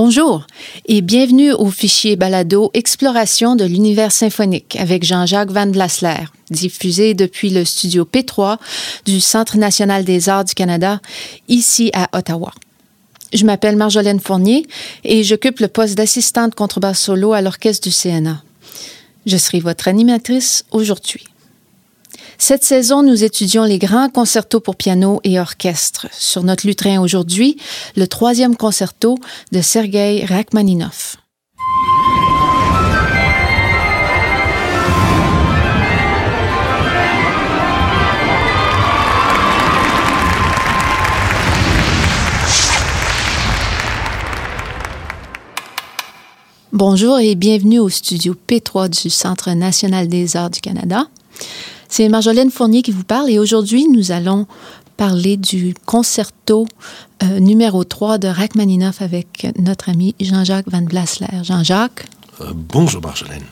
Bonjour et bienvenue au fichier balado Exploration de l'univers symphonique avec Jean-Jacques Van Blasler, diffusé depuis le studio P3 du Centre national des arts du Canada, ici à Ottawa. Je m'appelle Marjolaine Fournier et j'occupe le poste d'assistante contrebasse solo à l'orchestre du CNA. Je serai votre animatrice aujourd'hui. Cette saison, nous étudions les grands concertos pour piano et orchestre. Sur notre lutrin aujourd'hui, le troisième concerto de Sergei Rachmaninoff. Bonjour et bienvenue au studio P3 du Centre national des arts du Canada. C'est Marjolaine Fournier qui vous parle et aujourd'hui, nous allons parler du concerto euh, numéro 3 de Rachmaninoff avec notre ami Jean-Jacques Van Blasler. Jean-Jacques? Euh, bonjour Marjolaine.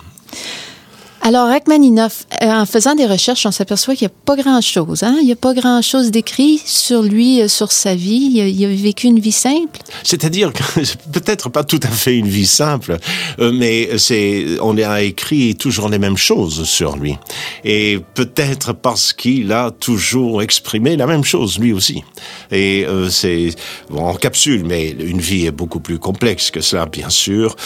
Alors, Rachmaninoff, euh, en faisant des recherches, on s'aperçoit qu'il n'y a pas grand-chose. Hein? Il n'y a pas grand-chose d'écrit sur lui, euh, sur sa vie. Il a, vécu une vie simple. C'est-à-dire que peut-être pas tout à fait une vie simple, euh, mais on a écrit toujours les mêmes choses sur lui. Et peut-être parce qu'il a toujours exprimé la même chose lui aussi. Et c'est en capsule, mais une vie est beaucoup plus complexe que cela, bien sûr.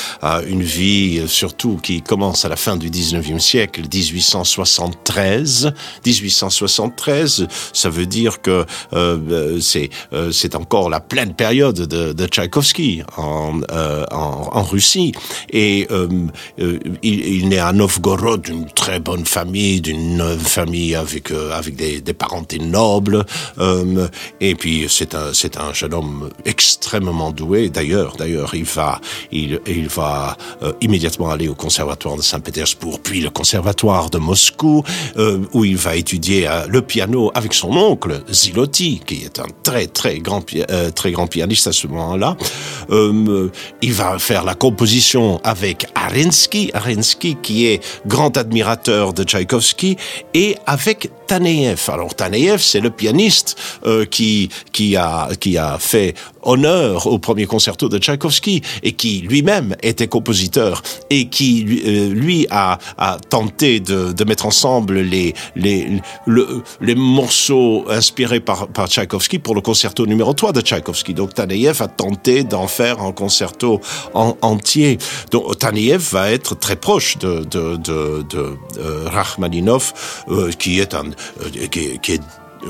une vie surtout qui commence à la fin du 19e siècle siècle, 1873. 1873, ça veut dire que euh, c'est euh, c'est encore la pleine période de, de Tchaïkovski en, euh, en, Russie. Et euh, euh, il, il naît à Novgorod, d'une très bonne famille, d'une famille avec avec des, des parentés nobles. et puis c'est un c'est un jeune homme extrêmement doué. D'ailleurs, d'ailleurs, il va il il va immédiatement aller au conservatoire de Saint-Pétersbourg, puis le conservatoire de Moscou, euh, où il va étudier euh, le piano avec son oncle Zilotti, qui est un très très grand euh, très grand pianiste à ce moment-là. il va faire la composition avec Arensky, Arensky qui est grand admirateur de Tchaïkovski, et avec Taneyev. Alors Taneyev, c'est le pianiste qui qui a qui a fait honneur au premier concerto de Tchaïkovski et qui lui-même était compositeur et qui lui a, a tenté de, de mettre ensemble les, les, le, les morceaux inspirés par, par Tchaïkovski pour le concerto numéro 3 de Tchaïkovski. Donc Taneyev a tenté d'en faire un concerto en, entier. Donc Taneyev va être très proche de, de, de, de euh, Rachmaninoff, euh, qui est un, euh, qui, qui est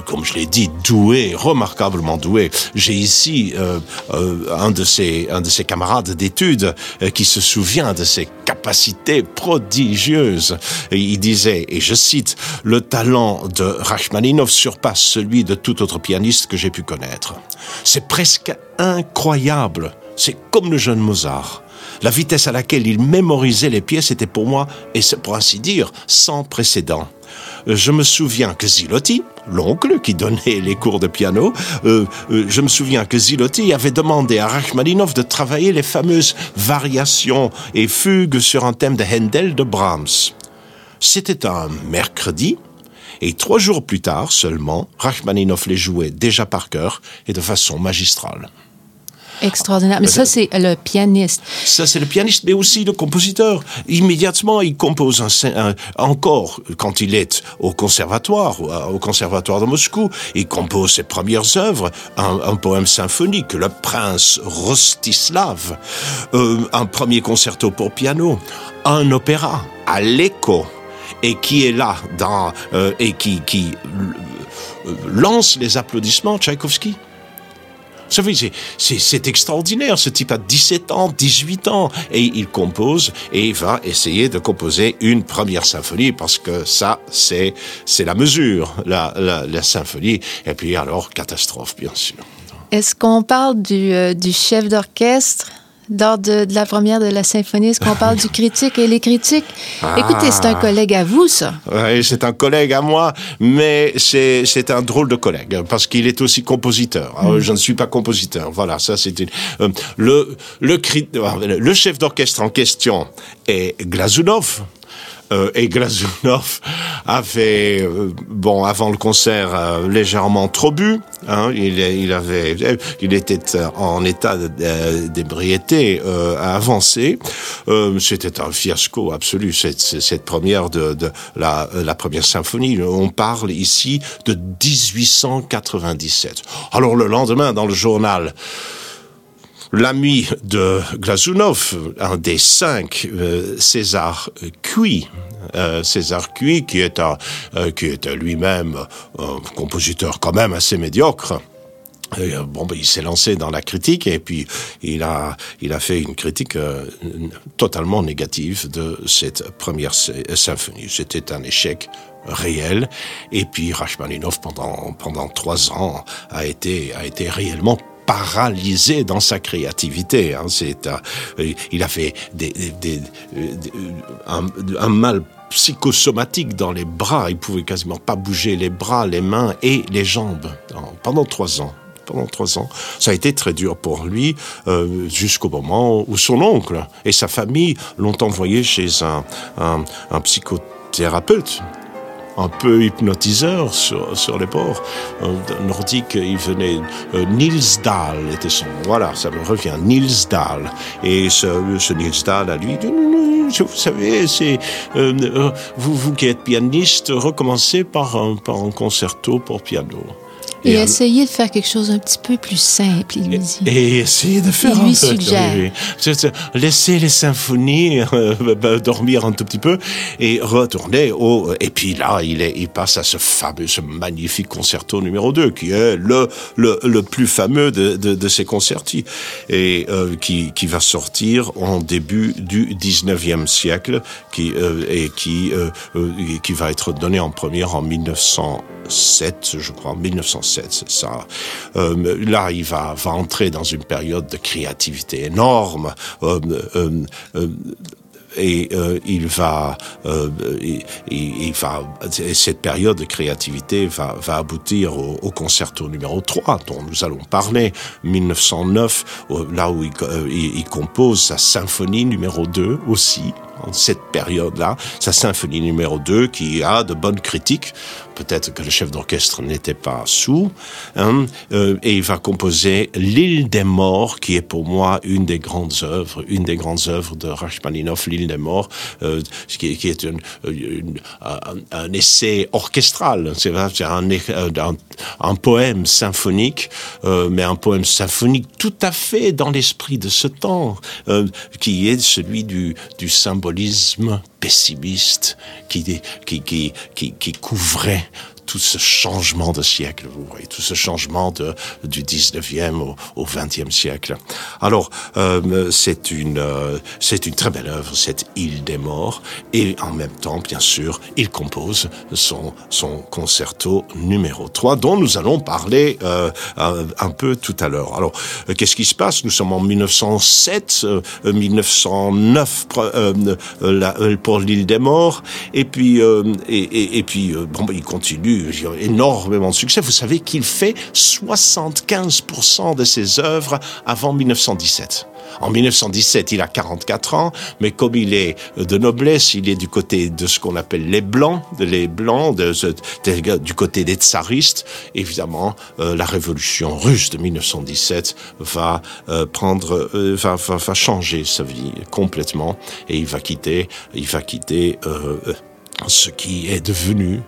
comme je l'ai dit, doué, remarquablement doué. J'ai ici euh, euh, un de ses un de ses camarades d'études euh, qui se souvient de ses capacités prodigieuses. Il disait, et je cite, le talent de Rachmaninoff surpasse celui de tout autre pianiste que j'ai pu connaître. C'est presque incroyable. C'est comme le jeune Mozart. La vitesse à laquelle il mémorisait les pièces était pour moi, et pour ainsi dire, sans précédent je me souviens que Zilotti, l'oncle qui donnait les cours de piano, euh, euh, je me souviens que Zilotti avait demandé à Rachmaninoff de travailler les fameuses variations et fugues sur un thème de Handel de Brahms. C'était un mercredi, et trois jours plus tard seulement, Rachmaninoff les jouait déjà par cœur et de façon magistrale. Extraordinaire. Mais ça, c'est le pianiste. Ça, c'est le pianiste, mais aussi le compositeur. Immédiatement, il compose un, encore, quand il est au conservatoire, au conservatoire de Moscou, il compose ses premières œuvres, un, poème symphonique, Le Prince Rostislav, euh, un premier concerto pour piano, un opéra, à l'écho, et qui est là, dans, euh, et qui, qui euh, lance les applaudissements, Tchaïkovski. C'est extraordinaire. Ce type a 17 ans, 18 ans, et il compose et il va essayer de composer une première symphonie parce que ça, c'est c'est la mesure, la, la, la symphonie. Et puis alors, catastrophe, bien sûr. Est-ce qu'on parle du, euh, du chef d'orchestre? Lors de, la première de la symphonie, est-ce qu'on parle du critique et les critiques? Écoutez, c'est un ah. collègue à vous, ça. Oui, c'est un collègue à moi, mais c'est un drôle de collègue, parce qu'il est aussi compositeur. Ah, mm. Je ne suis pas compositeur. Voilà, ça c'était... Euh, le, le, le chef d'orchestre en question est Glazunov, euh, et Glazunov avait, euh, bon, avant le concert, euh, légèrement trop bu. Hein, il, il, avait, il était en état d'ébriété avancé. C'était un fiasco absolu cette, cette première de, de la, la première symphonie. On parle ici de 1897. Alors le lendemain, dans le journal l'ami de Glazunov, un des cinq, euh, César Cui, euh, César Cui, qui est, un, euh, qui est lui-même un compositeur quand même assez médiocre. bon, ben, il s'est lancé dans la critique et puis il a, il a fait une critique totalement négative de cette première symphonie. C'était un échec réel. Et puis Rachmaninov pendant pendant trois ans a été a été réellement paralysé dans sa créativité. Hein. C'est, euh, il a fait des, un, mal psychosomatique dans les bras. Il pouvait quasiment pas bouger les bras, les mains et les jambes pendant trois ans. Pendant trois ans, ça a été très dur pour lui euh, jusqu'au moment où son oncle et sa famille l'ont envoyé chez un psychothérapeute un peu hypnotiseur sur, sur les euh, nordiques. Il venait, euh, Niels Dahl était son, voilà, ça me revient, Niels Dahl. Et ce, ce Niels Dahl a lui vous savez, c'est, euh, vous, vous qui êtes pianiste, recommencez par un, par un concerto pour piano. Et, essayer de faire quelque chose un petit peu plus simple, il lui dit. Et, essayer de faire il lui suggère. Laisser les symphonies euh, bah, dormir un tout petit peu et retourner au... Et puis là, il, est, il passe à ce fameux, ce magnifique concerto numéro 2, qui est le, le, le plus fameux de, de, de ces concertis, et euh, qui, qui va sortir en début du 19e siècle, qui, euh, et qui, qui va être donné en première en 1907, je crois, 1907 ça. Euh, là, il va, entrer dans une période de créativité énorme. Euh, euh, et il va, cette période de créativité va, aboutir au, concerto numéro 3 dont nous allons parler, 1909, là où il, il compose sa symphonie numéro 2 aussi, en cette période-là, sa symphonie numéro 2 qui a de bonnes critiques. Peut-être que le chef d'orchestre n'était pas sous, hein, euh, et il va composer L'île des morts, qui est pour moi une des grandes œuvres, une des grandes œuvres de Rachmaninoff, L'île des morts, euh, qui, qui, est une, une, un, un, essai orchestral, c'est un, un, un, poème symphonique, euh, mais un poème symphonique tout à fait dans l'esprit de ce temps, euh, qui est celui du, du pessimiste qui couvrait tout ce changement de siècle, vous voyez, tout ce changement de, du 19e au, au 20e siècle. Alors, euh, c'est une, euh, c'est une très belle œuvre, cette île des morts, et en même temps, bien sûr, il compose son, son concerto numéro 3, dont nous allons parler euh, un, peu tout à l'heure. Alors, euh, qu'est-ce qui se passe? Nous sommes en 1907, 1909 euh, pour l'île des morts, et puis, et, et, et, puis, bon, il continue énormément de succès. Vous savez qu'il fait 75% de ses œuvres avant 1917. En 1917, il a 44 ans, mais comme il est de noblesse, il est du côté de ce qu'on appelle les blancs, les blancs, du côté des tsaristes. Évidemment, euh, la révolution russe de 1917 va euh, prendre, euh, va, va, changer sa vie complètement, et il va quitter, il va quitter ce qui est devenu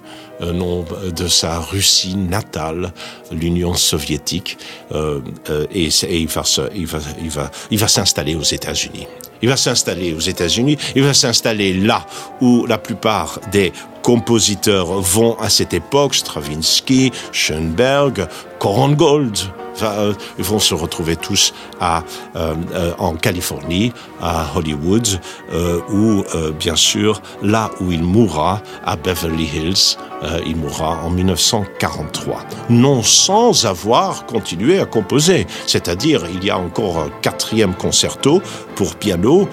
nom de sa Russie natale, l'Union soviétique, euh, euh, et, il va, s'installer aux États-Unis. Il va s'installer aux États-Unis, il va s'installer là où la plupart des compositeurs vont à cette époque, Stravinsky, Schoenberg, Korngold, euh, ils vont se retrouver tous à, euh, euh, en Californie, à Hollywood, euh, ou euh, bien sûr là où il mourra, à Beverly Hills, euh, il mourra en 1943. Non sans avoir continué à composer, c'est-à-dire il y a encore un quatrième concerto pour piano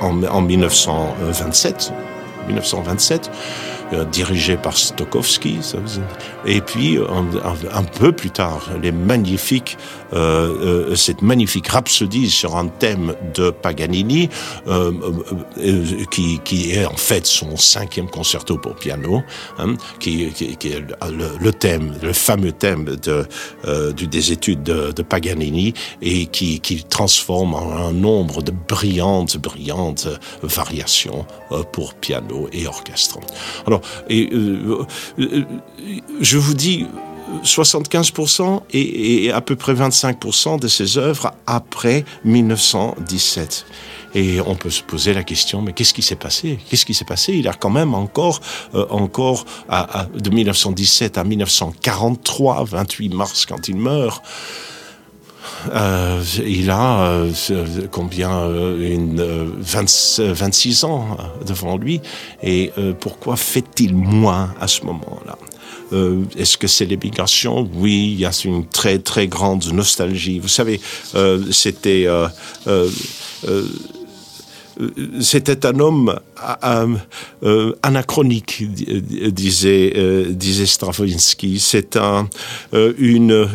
en, en 1927. 1927 dirigé par Stokowski. Et puis, un, peu plus tard, les magnifiques, cette magnifique rhapsodie sur un thème de Paganini, qui, qui, est en fait son cinquième concerto pour piano, hein, qui, qui, qui, est le, thème, le fameux thème de, du, des études de, de Paganini, et qui, qui transforme en un nombre de brillantes, brillantes variations euh, pour piano et orchestre. Alors, euh, euh, je vous dis, 75% et, à peu près 25% de ses œuvres après 1917. Et on peut se poser la question, mais qu'est-ce qui s'est passé? Qu'est-ce qui s'est passé? Il a quand même encore, encore à, de 1917 à 1943, 28 mars quand il meurt, euh, il a euh, combien euh, une, 26 ans devant lui. Et pourquoi fait-il moins à ce moment-là? Est-ce que c'est l'émigration? Oui, il y a une très très grande nostalgie. Vous savez, c'était c'était un homme euh, euh, anachronique, disait, disait Stravinsky. C'est un, une,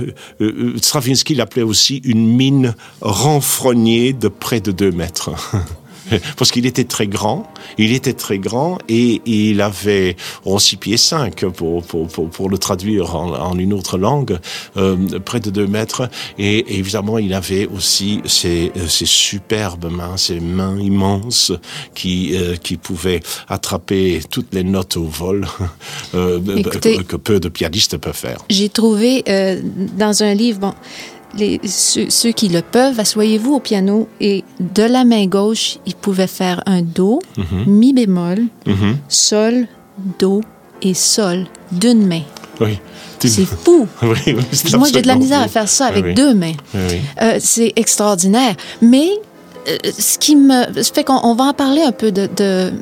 Stravinsky l'appelait aussi une mine renfrognée de près de deux mètres. parce qu'il était très grand, il était très grand et, il avait oh, six pieds 5 pour, pour, pour, pour, le traduire en, en une autre langue, euh, près de deux mètres. Et, évidemment, il avait aussi ces, ces superbes mains, ces mains immenses qui, euh, qui pouvaient attraper toutes les notes au vol euh, que peu de pianistes peuvent faire. J'ai trouvé euh, dans un livre, bon, les, ceux, qui le peuvent, asseyez-vous au piano et de la main gauche, ils pouvaient faire un Do, mhm. Mi bémol, mhm. Sol, Do et Sol d'une main. Oui. C'est fou. Moi, j'ai de la misère à faire ça avec deux mains. Euh, c'est extraordinaire. Mais euh, ce qui me fait qu'on va en parler un peu de, de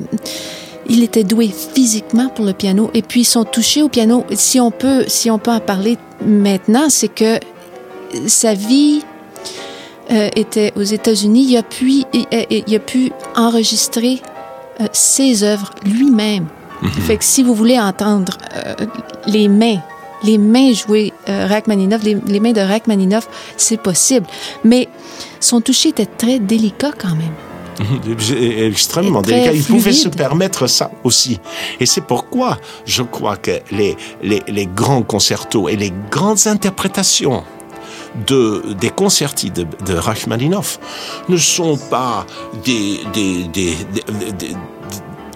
il était doué physiquement pour le piano et puis son toucher au piano si on peut si on peut en parler maintenant c'est que sa vie euh, était aux États-Unis, il a pu, il, a pu enregistrer euh, ses œuvres lui-même. Mhm. Fait que si vous voulez entendre euh, les mains, les mains jouer Rachmaninoff, les, les, mains de Rachmaninoff, c'est possible. Mais son toucher était très délicat quand même. extrêmement délicat. Il pouvait se permettre ça aussi. Et c'est pourquoi je crois que les, les, les grands concertos et les grandes interprétations de, des concertis de, de Rachmaninoff ne sont pas des, des, des,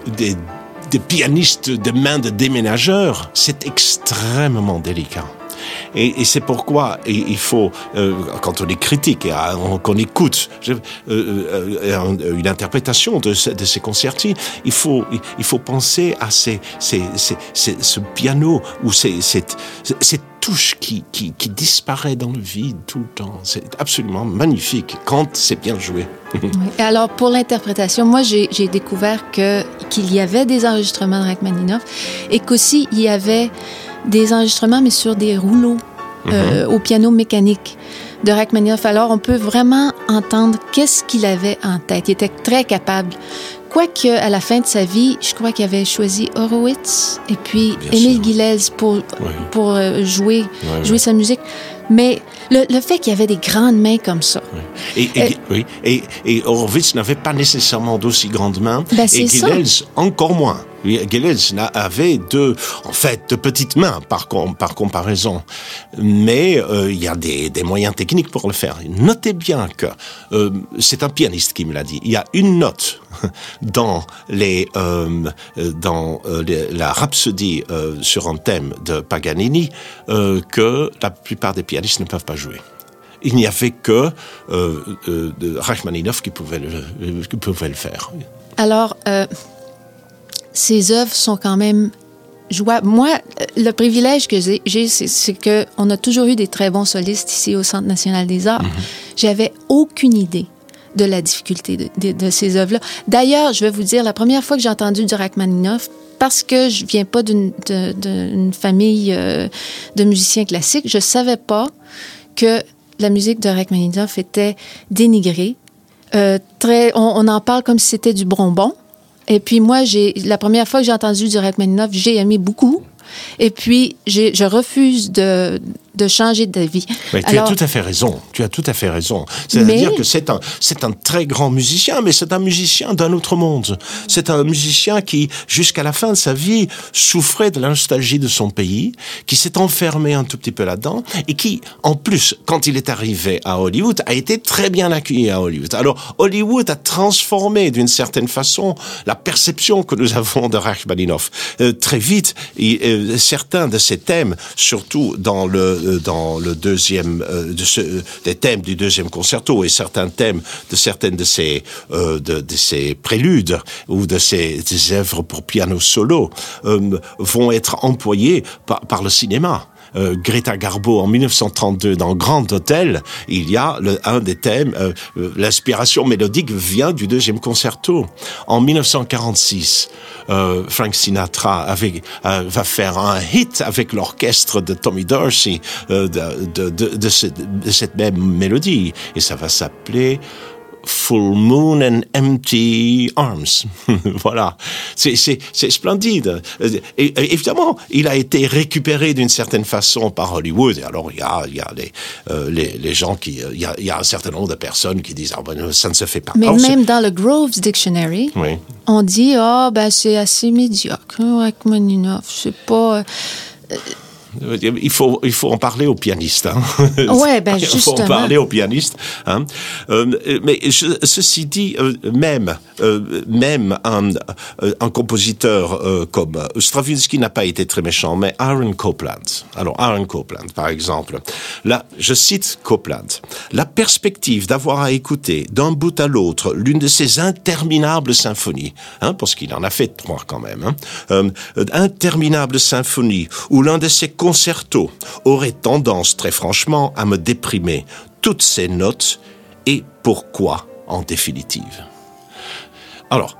des, des pianistes de main de déménageurs. C'est extrêmement délicat. Et, et c'est pourquoi il faut, euh, quand on est critique et qu'on écoute euh, euh, une interprétation de, ces concertis, il faut, il faut penser à ces, ces, ces, ce piano ou cette touche qui, qui, qui, disparaît dans le vide tout le temps. C'est absolument magnifique quand c'est bien joué. Et alors, pour l'interprétation, moi, j'ai découvert que qu'il y avait des enregistrements de Rachmaninoff et qu'aussi, il y avait des enregistrements, mais sur des rouleaux euh, mhm. au piano mécanique de Rachmaninoff. Alors, on peut vraiment entendre qu'est-ce qu'il avait en tête. Il était très capable. Quoique, à la fin de sa vie, je crois qu'il avait choisi Horowitz et puis Émile Guilez pour, pour euh, jouer, jouer sa musique. Mais le, le fait qu'il y avait des grandes mains comme ça. Et, et, euh, oui, et, et Horowitz n'avait pas nécessairement d'aussi grandes mains. Ben, et Guilez encore moins. Gilles avait deux, en fait, de petites mains par, par comparaison. Mais euh, il y a des, moyens techniques pour le faire. Notez bien que euh, c'est un pianiste qui me l'a dit. Il y a une note dans les euh, dans la rhapsodie sur un thème de Paganini que la plupart des pianistes ne peuvent pas jouer il n'y avait que euh, Rachmaninoff qui pouvait le, qui pouvait le faire. Alors, ces œuvres sont quand même jouables. Moi, le privilège que j'ai, c'est qu'on a toujours eu des très bons solistes ici au Centre national des arts. Mm -hmm. J'avais aucune idée de la difficulté de, de, de ces œuvres-là. D'ailleurs, je vais vous dire, la première fois que j'ai entendu du Rachmaninoff, parce que je viens pas d'une famille euh, de musiciens classiques, je savais pas que la musique de Rachmaninoff était dénigrée. Euh, très, on, on en parle comme si c'était du bonbon Et puis moi, j'ai la première fois que j'ai entendu du Rachmaninoff, j'ai aimé beaucoup. Et puis, je refuse de, de changer de vie. Mais tu as tout à fait raison. Tu as tout à fait raison. C'est-à-dire que c'est un, c'est un très grand musicien, mais c'est un musicien d'un autre monde. C'est un musicien qui, jusqu'à la fin de sa vie, souffrait de la nostalgie de son pays, qui s'est enfermé un tout petit peu là-dedans, et qui, en plus, quand il est arrivé à Hollywood, a été très bien accueilli à Hollywood. Alors, Hollywood a transformé d'une certaine façon la perception que nous avons de Rachmaninoff. Euh, très vite, euh, certains de ses thèmes, surtout dans le dans le deuxième, euh, ce, des thèmes du deuxième concerto et certains thèmes de certaines de ces, euh, de, ces préludes ou de ces œuvres pour piano solo vont être employés par le cinéma. Euh, Greta Garbo en 1932 dans Grand Hôtel, il y a le, un des thèmes, euh, l'inspiration mélodique vient du deuxième concerto. En 1946, euh, Frank Sinatra va faire un hit avec l'orchestre de Tommy Dorsey de, de, de, de, cette même mélodie et ça va s'appeler Full Moon and Empty Arms. voilà, c'est splendide. Et, évidemment, il a été récupéré d'une certaine façon par Hollywood. Et alors, il y a, y a les, euh, les, les, gens qui... Il y, a, y, a, un certain nombre de personnes qui disent ah, ben, ça ne se fait pas. Mais même dans le Groves Dictionary, oui. on dit « Ah, oh, ben c'est assez médiocre, hein, Rachmaninoff, c'est pas... Euh, il faut, il faut en parler aux pianistes. Hein. Ouais, ben il faut en parler aux pianistes. Hein. Euh, mais ceci dit, euh, même, euh, même un, euh, un compositeur euh, comme Stravinsky n'a pas été très méchant, mais Aaron Copland. Alors Aaron Copland, par exemple. Là, je cite Copland. La perspective d'avoir à écouter d'un bout à l'autre l'une de ces interminables symphonies, hein, parce qu'il en a fait trois quand même, hein, euh, interminables symphonies, où l'un de ces concerto aurait tendance, très franchement, à me déprimer. Toutes ces notes, et pourquoi en définitive Alors,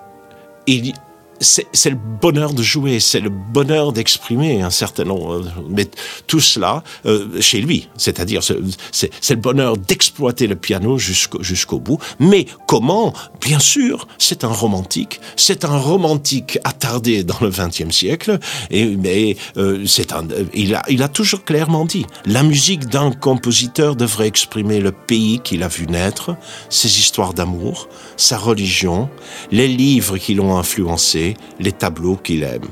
il, c'est le bonheur de jouer, c'est le bonheur d'exprimer un certain nombre. Mais tout cela euh, chez lui, c'est-à-dire c'est le bonheur d'exploiter le piano jusqu'au jusqu'au bout. Mais comment? Bien sûr, c'est un romantique, c'est un romantique attardé dans le XXe siècle. Et mais euh, c'est un, il a il a toujours clairement dit la musique d'un compositeur devrait exprimer le pays qu'il a vu naître, ses histoires d'amour, sa religion, les livres qui l'ont influencé les tableaux qu'il aime.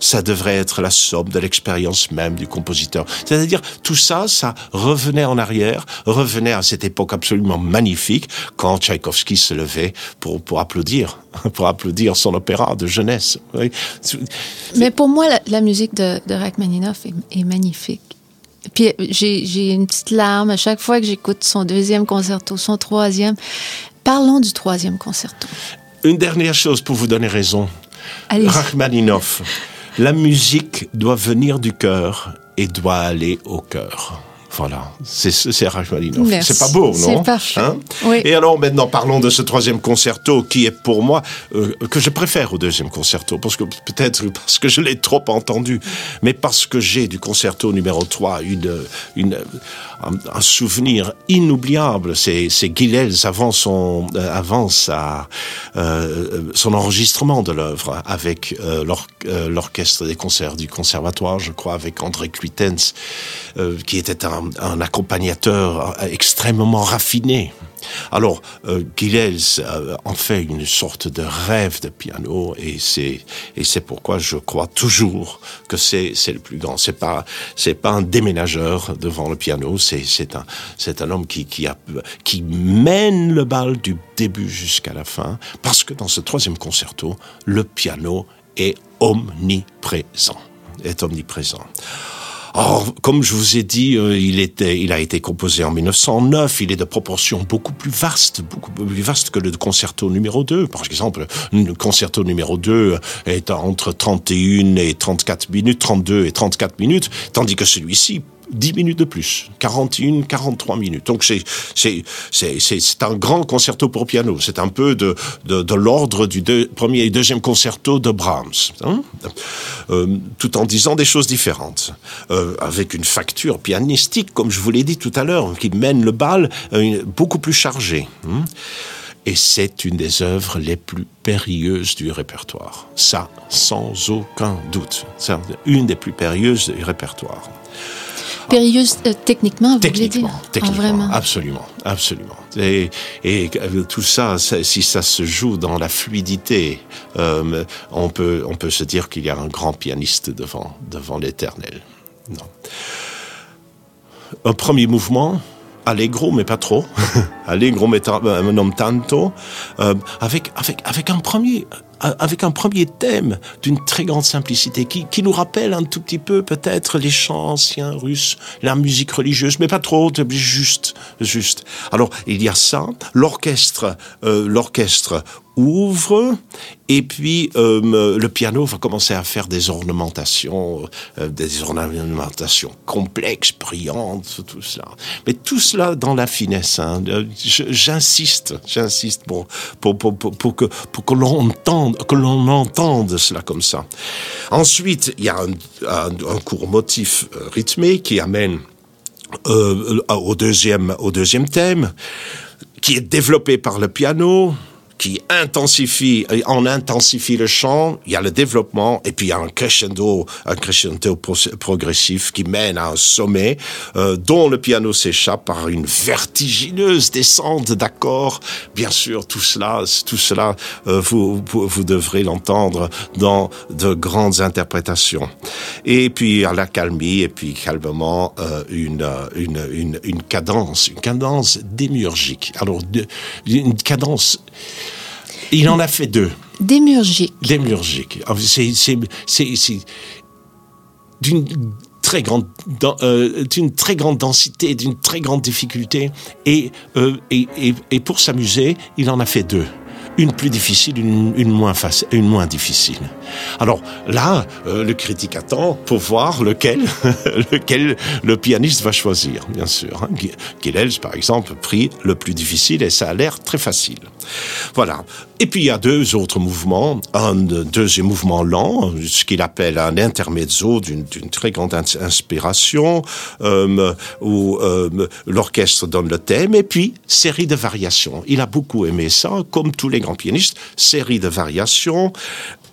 Ça devrait être la somme de l'expérience même du compositeur. C'est-à-dire, tout ça, ça revenait en arrière, revenait à cette époque absolument magnifique quand Tchaïkovski se levait pour, pour applaudir, pour applaudir son opéra de jeunesse. Mais pour moi, la, musique de, de Rachmaninoff est, magnifique. Puis j'ai une petite larme à chaque fois que j'écoute son deuxième concerto, son troisième. Parlons du troisième concerto. Une dernière chose pour vous donner raison. Rachmaninoff, la musique doit venir du cœur et doit aller au cœur. Voilà, c'est Rachmaninoff. C'est pas beau, non C'est parfait. Hein oui. Et alors maintenant, parlons de ce troisième concerto qui est pour moi euh, que je préfère au deuxième concerto, parce que peut-être parce que je l'ai trop entendu, mais parce que j'ai du concerto numéro 3 une, une, un, souvenir inoubliable. C'est Guilels avant son euh, avant sa euh, son enregistrement de l'œuvre avec l'orchestre des concerts du conservatoire, je crois, avec André Cluitens, qui était un, un accompagnateur extrêmement raffiné. Alors, euh, euh, en fait une sorte de rêve de piano et c'est et c'est pourquoi je crois toujours que c'est c'est le plus grand. C'est pas c'est pas un déménageur devant le piano, c'est c'est un c'est un homme qui qui qui mène le bal du début jusqu'à la fin parce que dans ce troisième concerto, le piano est omniprésent, est omniprésent. Or, comme je vous ai dit, euh, il, était, il a été composé en 1909, il est de proportions beaucoup plus vastes, beaucoup plus vaste que le concerto numéro 2. Par exemple, le concerto numéro 2 est entre 31 et 34 minutes, 32 et 34 minutes, tandis que celui-ci 10 minutes de plus, 41, 43 minutes. Donc c'est un grand concerto pour piano. C'est un peu de de, de l'ordre du premier et deuxième concerto de Brahms, hein euh, tout en disant des choses différentes, euh, avec une facture pianistique, comme je vous l'ai dit tout à l'heure, qui mène le bal euh, beaucoup plus chargé. Hein et c'est une des œuvres les plus périlleuses du répertoire. Ça, sans aucun doute. C'est une des plus périlleuses du répertoire. Périlleuse euh, techniquement, vous techniquement, dire Techniquement, Ah, vraiment. absolument, absolument. Et, et tout ça, si ça se joue dans la fluidité, euh, on, peut, on peut se dire qu'il y a un grand pianiste devant, devant l'éternel. Un premier mouvement, allegro mais pas trop, allegro mais euh, non tanto, euh, avec avec avec un premier avec un premier thème d'une très grande simplicité qui, qui nous rappelle un tout petit peu peut-être les chants anciens russes, la musique religieuse, mais pas trop, juste, juste. Alors il y a ça, l'orchestre, euh, l'orchestre ouvre et puis euh, le piano va commencer à faire des ornementations, euh, des ornementations complexes, brillantes, tout cela. Mais tout cela dans la finesse. hein. J'insiste, j'insiste pour pour pour, pour que pour que l'on entende que l'on entende cela comme ça. Ensuite, il y a un, court motif euh, rythmé qui amène euh, au deuxième thème qui est développé par le piano qui intensifie, on intensifie le chant, il y a le développement, et puis il y a un crescendo, un crescendo pro- progressif qui mène à un sommet, euh, dont le piano s'échappe par une vertigineuse descente d'accords. Bien sûr, tout cela, tout cela, euh, vous, vous, vous devrez l'entendre dans de grandes interprétations. Et puis à la calmie, et puis calmement, euh, une, euh, une, une, cadence, une cadence démiurgique. Alors, une cadence il en a fait deux. Démurgique. Démiurgique. Ah, C'est, c'est, c'est, c'est d'une très grande, euh, d'une très grande densité, d'une très grande difficulté. Et, euh, et, et, et pour s'amuser, il en a fait deux. Une plus difficile, une, une moins facile, une moins difficile. Alors là, euh, le critique attend pour voir lequel, lequel le pianiste va choisir, bien sûr. hein. Par exemple, prit le plus difficile et ça a l'air très facile. Voilà. Et puis il y a deux autres mouvements. Un deuxième mouvement lent, ce qu'il appelle un intermezzo d'une très grande ins- inspiration, euh, où euh, l'orchestre donne le thème, et puis série de variations. Il a beaucoup aimé ça, comme tous les grands pianistes, série de variations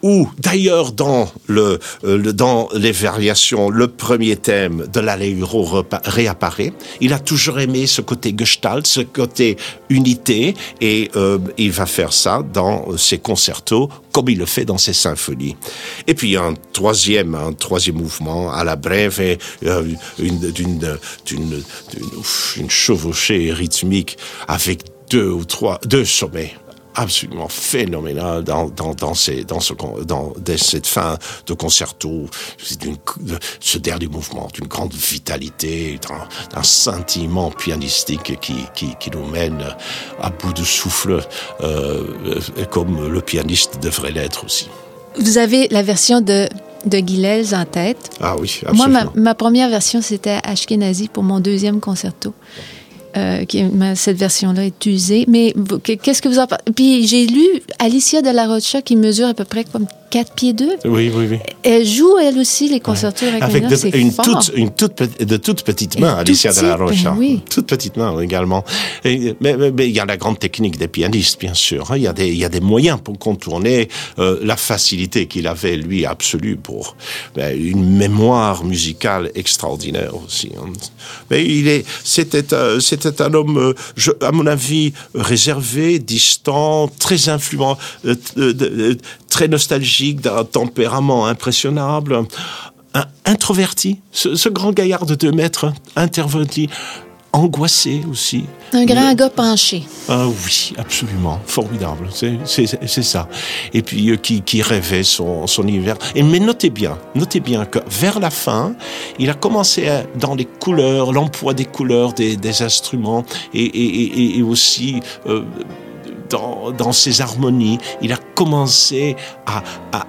où d'ailleurs dans le, euh, le- dans les variations le premier thème de l'allegro réapparaît. Il a toujours aimé ce côté gestalt ce côté unité et euh, il va faire ça dans ses concertos comme il le fait dans ses symphonies. Et puis un troisième un troisième mouvement à la brève et euh, une d'une d'une une chevauchée rythmique avec deux ou trois deux sommets absolument phénoménal dans, dans, dans, ces, dans, ce, con- dans dès cette fin de concerto. Ce dernier mouvement d'une grande vitalité, d'un scintillement pianistique qui, qui, qui nous mène à bout de souffle, euh, comme le pianiste devrait l'être aussi. Vous avez la version de, de en tête. Ah oui, Moi, absolument. ma, ma première version, c'était Ashkenazi pour mon deuxième concerto. Euh, cette version-là est usée. Mais qu'est-ce que vous en pensez? Puis j'ai lu Alicia de la Rocha qui mesure à peu près comme 4 pieds 2. Oui, oui, oui. Elle joue, elle aussi, les concertos Avec de, une, fort. toute, une toute, de toutes petites Et mains, tout Alicia de la Rocha. ben oui. Toute petite main également. Et, mais, mais- mais il y a la grande technique des pianistes, bien sûr. hein. Il y a des, il y a des moyens pour contourner euh, la facilité qu'il avait, lui, absolue pour ben, une mémoire musicale extraordinaire aussi. hein. Mais il est, c'était, euh, c'était un homme, euh, je, à mon avis, réservé, distant, très influent, très nostalgique, d'un tempérament impressionnable, un introverti, ce, ce grand gaillard de deux mètres, interverti, angoissé aussi. Un grand gars penché. Ah oui, absolument, formidable, c'est ça. Et puis euh, qui, qui rêvait son, son univers. Et mais notez bien, notez bien que vers la fin, il a commencé à, dans les couleurs, l'emploi des couleurs des, des instruments et, et, et, et aussi euh, dans, dans ses harmonies, il a commencé à, à,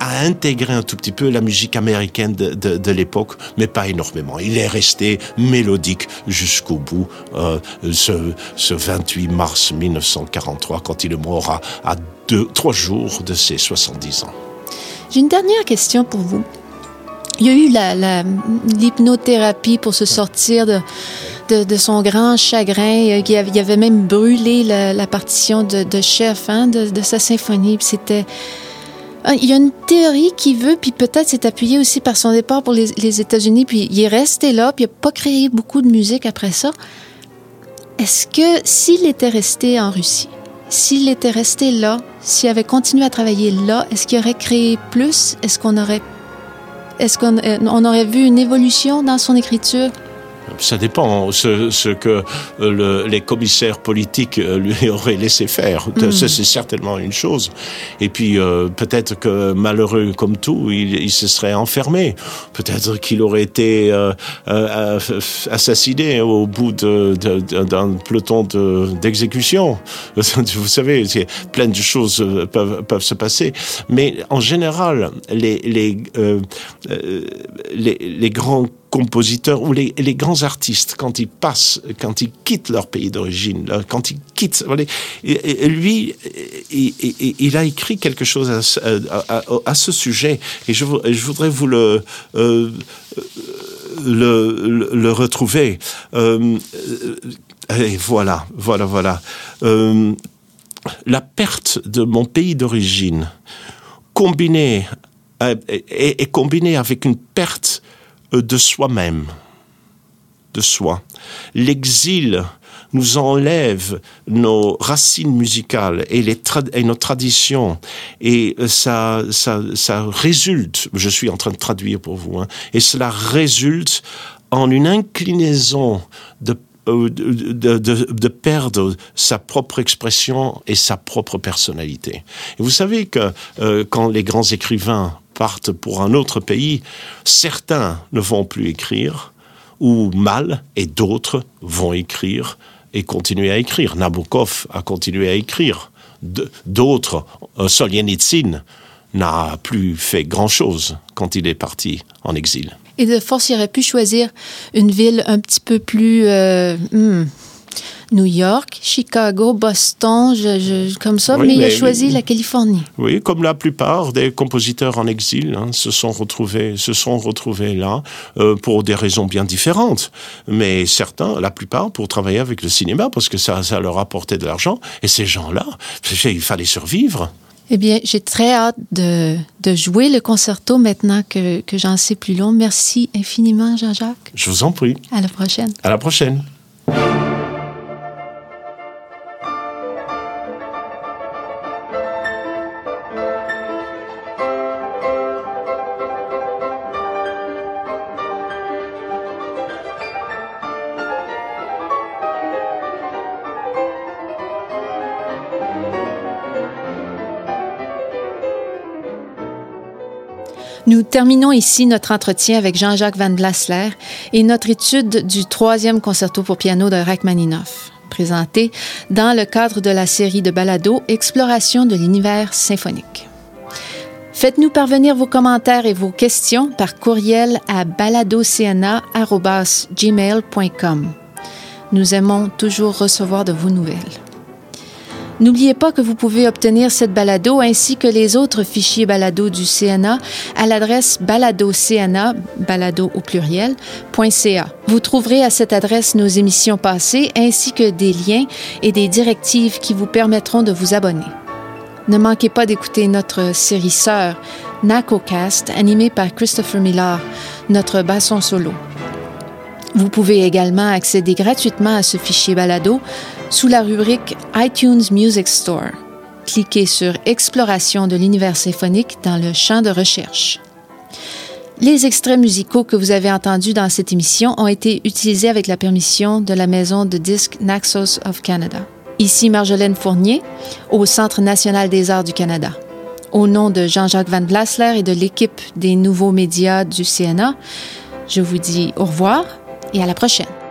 à, intégrer un tout petit peu la musique américaine de, de, de l'époque, mais pas énormément. Il est resté mélodique jusqu'au bout, euh, ce, ce 28 mars 1943, quand il est mort à, à deux, trois jours de ses 70 ans. J'ai une dernière question pour vous. Il y a eu la- la- l'hypnothérapie pour se sortir de, de, son grand chagrin. Il avait même brûlé la, partition de, chef hein, de, sa symphonie. C'était ah, il y a une théorie qui veut, puis peut-être c'est appuyé aussi par son départ pour les, États-Unis, puis il est resté là, puis il n'a pas créé beaucoup de musique après ça. Est-ce que s'il était resté en Russie, s'il était resté là, s'il avait continué à travailler là, est-ce qu'il aurait créé plus? Est-ce qu'on aurait, est-ce qu'on euh, on aurait vu une évolution dans son écriture? Ça dépend ce, ce que euh, le, les commissaires politiques euh, lui auraient laissé faire. Mm. Ça, c'est certainement une chose. Et puis, euh, peut-être que malheureux comme tout, il, il se serait enfermé. Peut-être qu'il aurait été euh, euh, assassiné au bout d'un de, de, peloton d'exécution. Vous savez, plein de choses peuvent, peuvent se passer. Mais en général, les, les, les, les grands compositeurs ou les, grands artistes, quand ils passent, quand ils quittent leur pays d'origine, quand ils quittent, lui, il, a écrit quelque chose à, ce sujet, et je, voudrais vous le, euh, le, le, retrouver. Euh, et voilà, voilà, voilà. Euh, la perte de mon pays d'origine, combinée, est combinée avec une perte Euh, de soi-même, de soi. L'exil nous enlève nos racines musicales et, nos traditions et ça, ça, ça résulte, je suis en train de traduire pour vous, hein, et cela résulte en une inclinaison de euh, de, de, perdre sa propre expression et sa propre personnalité. Et vous savez que euh, quand les grands écrivains partent pour un autre pays, certains ne vont plus écrire ou mal et d'autres vont écrire et continuer à écrire. Nabokov a continué à écrire. D'autres, euh, Solzhenitsyn n'a plus fait grand-chose quand il est parti en exil. Et de force, il aurait pu choisir une ville un petit peu plus... Euh, hmm, New York, Chicago, Boston, je, je, comme ça, oui, mais, mais, il a choisi la Californie. Oui, comme la plupart des compositeurs en exil hein, se sont retrouvés, se sont retrouvés là euh, pour des raisons bien différentes. Mais certains, la plupart, pour travailler avec le cinéma parce que ça, ça leur apportait de l'argent. Et ces gens-là, il fallait survivre. Eh bien, j'ai très hâte de, de, jouer le concerto maintenant que, que j'en sais plus long. Merci infiniment, Jean-Jacques. Je vous en prie. À la prochaine. À la prochaine. Nous terminons ici notre entretien avec Jean-Jacques Van Blasler et notre étude du troisième concerto pour piano de Rachmaninoff, présenté dans le cadre de la série de balado Exploration de l'univers symphonique. Faites-nous parvenir vos commentaires et vos questions par courriel à baladocna.gmail.com. Nous aimons toujours recevoir de vos nouvelles. N'oubliez pas que vous pouvez obtenir cette balado ainsi que les autres fichiers balado du CNA à l'adresse baladocna, balado au pluriel, .ca. Vous trouverez à cette adresse nos émissions passées ainsi que des liens et des directives qui vous permettront de vous abonner. Ne manquez pas d'écouter notre série sœur, NACOcast, animée par Christopher Millar, notre basson solo. Vous pouvez également accéder gratuitement à ce fichier balado sous la rubrique iTunes Music Store. Cliquez sur Exploration de l'univers symphonique dans le champ de recherche. Les extraits musicaux que vous avez entendus dans cette émission ont été utilisés avec la permission de la maison de disques Naxos of Canada. Ici Marjolaine Fournier, au Centre national des arts du Canada. Au nom de Jean-Jacques Van Blasler et de l'équipe des nouveaux médias du CNA, je vous dis au revoir et à la prochaine.